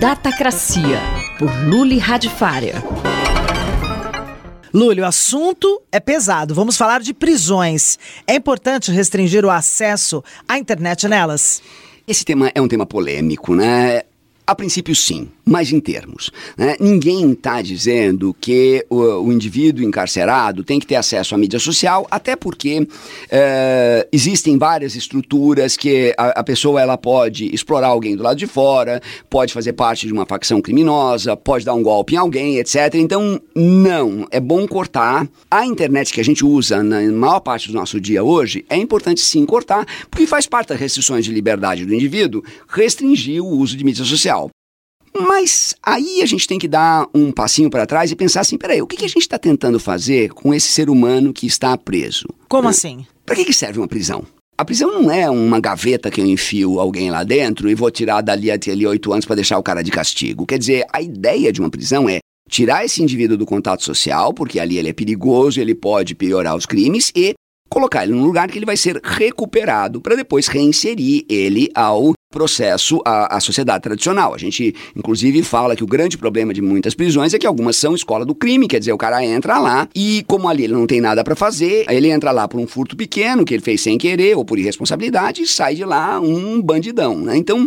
Datacracia, por Luli Radifária. Lúlio, o assunto é pesado. Vamos falar de prisões. É importante restringir o acesso à internet nelas? Esse tema é um tema polêmico, né? A princípio, sim mas em termos. Né? Ninguém está dizendo que o, o, indivíduo encarcerado tem que ter acesso à mídia social, até porque é, existem várias estruturas que a, a, pessoa ela pode explorar alguém do lado de fora, pode fazer parte de uma facção criminosa, pode dar um golpe em alguém, etc. Então, não, é bom cortar. A internet que a gente usa na maior parte do nosso dia hoje, é importante sim cortar, porque faz parte das restrições de liberdade do indivíduo restringir o uso de mídia social. Mas aí a gente tem que dar um passinho para trás e pensar assim: peraí, o que, que a gente está tentando fazer com esse ser humano que está preso? Como assim? Para que, que serve uma prisão? A prisão não é uma gaveta que eu enfio alguém lá dentro e vou tirar dali até ali oito anos para deixar o cara de castigo. Quer dizer, a ideia de uma prisão é tirar esse indivíduo do contato social, porque ali ele é perigoso, ele pode piorar os crimes, e colocar ele num lugar que ele vai ser recuperado para depois reinserir ele ao processo à, à, sociedade tradicional. A gente, inclusive, fala que o grande problema de muitas prisões é que algumas são escola do crime, quer dizer, o cara entra lá e, como ali ele não tem nada para fazer, ele entra lá por um furto pequeno que ele fez sem querer ou por irresponsabilidade e sai de lá um bandidão, né? Então,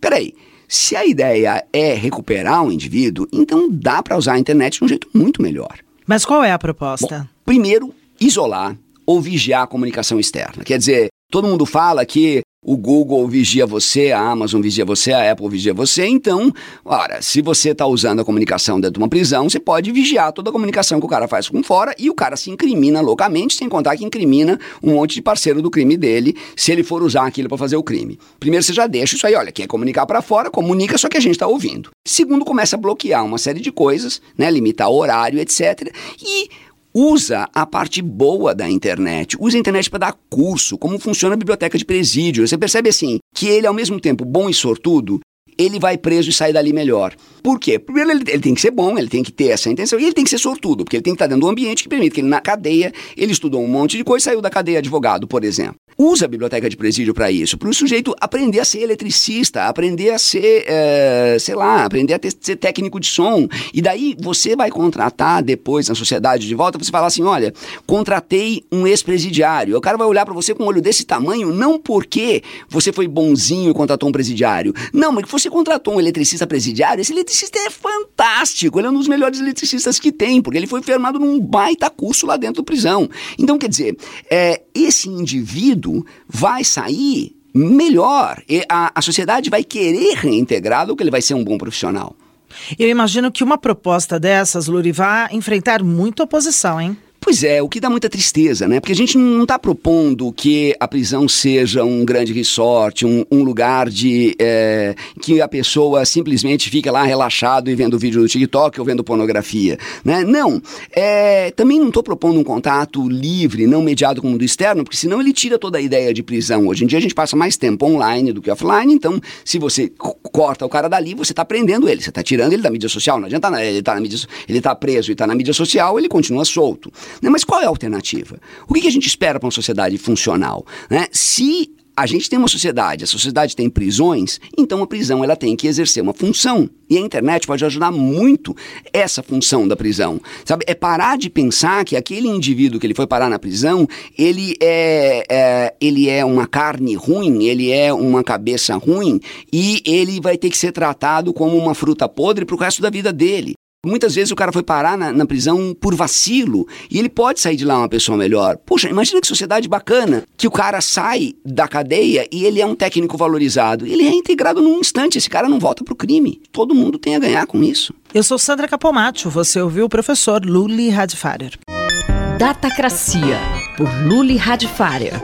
peraí. Se a ideia é recuperar um indivíduo, então dá para usar a internet de um jeito muito melhor. Mas qual é a proposta? Bom, primeiro, isolar ou vigiar a comunicação externa. Quer dizer, todo mundo fala que o Google vigia você, a Amazon vigia você, a Apple vigia você. Então, ora, se você está usando a comunicação dentro de uma prisão, você pode vigiar toda a comunicação que o cara faz com fora e o cara se incrimina loucamente, sem contar que incrimina um monte de parceiro do crime dele, se ele for usar aquilo para fazer o crime. Primeiro, você já deixa isso aí, olha, quer comunicar para fora, comunica, só que a gente está ouvindo. Segundo, começa a bloquear uma série de coisas, né, limitar horário, etc. E usa a parte boa da internet, usa a internet para dar curso, como funciona a biblioteca de presídio. Você percebe assim que ele, ao mesmo tempo bom e sortudo, ele vai preso e sai dali melhor. Por quê? Primeiro, ele, ele, tem que ser bom, ele tem que ter essa intenção, e ele tem que ser sortudo, porque ele tem que estar dentro de um ambiente que permite que ele, na cadeia, ele estudou um monte de coisa e saiu da cadeia advogado, por exemplo. Usa a biblioteca de presídio para isso, para o sujeito aprender a ser eletricista, aprender a ser, é, sei lá, aprender a ter, ser técnico de som. E daí você vai contratar depois na sociedade de volta, você fala assim: olha, contratei um ex-presidiário. O cara vai olhar para você com um olho desse tamanho, não porque você foi bonzinho e contratou um presidiário. Não, mas que você contratou um eletricista presidiário, esse eletricista é fantástico, ele é um dos melhores eletricistas que tem, porque ele foi formado num baita curso lá dentro da prisão. Então, quer dizer, é, esse indivíduo vai sair melhor. A, a sociedade vai querer reintegrá-lo, que ele vai ser um bom profissional. Eu imagino que uma proposta dessas, Luri, vai enfrentar muita oposição, hein? Pois é, o que dá muita tristeza, né? Porque a gente não está propondo que a prisão seja um grande resort, um, um lugar de é, que a pessoa simplesmente fica lá relaxado e vendo vídeo do TikTok ou vendo pornografia, né? Não, é, também não estou propondo um contato livre, não mediado com o mundo externo, porque senão ele tira toda a ideia de prisão. Hoje em dia a gente passa mais tempo online do que offline, então se você corta o cara dali, você está prendendo ele, você está tirando ele da mídia social, não adianta, ele está ele tá preso e está na mídia social, ele continua solto. Né? Mas qual é a alternativa? O que, que a gente espera para uma sociedade funcional? Né? Se a gente tem uma sociedade, a sociedade tem prisões, então a prisão ela tem que exercer uma função. E a internet pode ajudar muito essa função da prisão. Sabe? É parar de pensar que aquele indivíduo que ele foi parar na prisão, ele é, é ele é uma carne ruim, ele é uma cabeça ruim e ele vai ter que ser tratado como uma fruta podre para o resto da vida dele. Muitas vezes o cara foi parar na, na, prisão por vacilo e ele pode sair de lá uma pessoa melhor. Poxa, imagina que sociedade bacana que o cara sai da cadeia e ele é um técnico valorizado. Ele é integrado num instante, esse cara não volta pro crime. Todo mundo tem a ganhar com isso. Eu sou Sandra Capomatto, você ouviu o professor Luli Radfarer. Datacracia, por Luli Radfarer.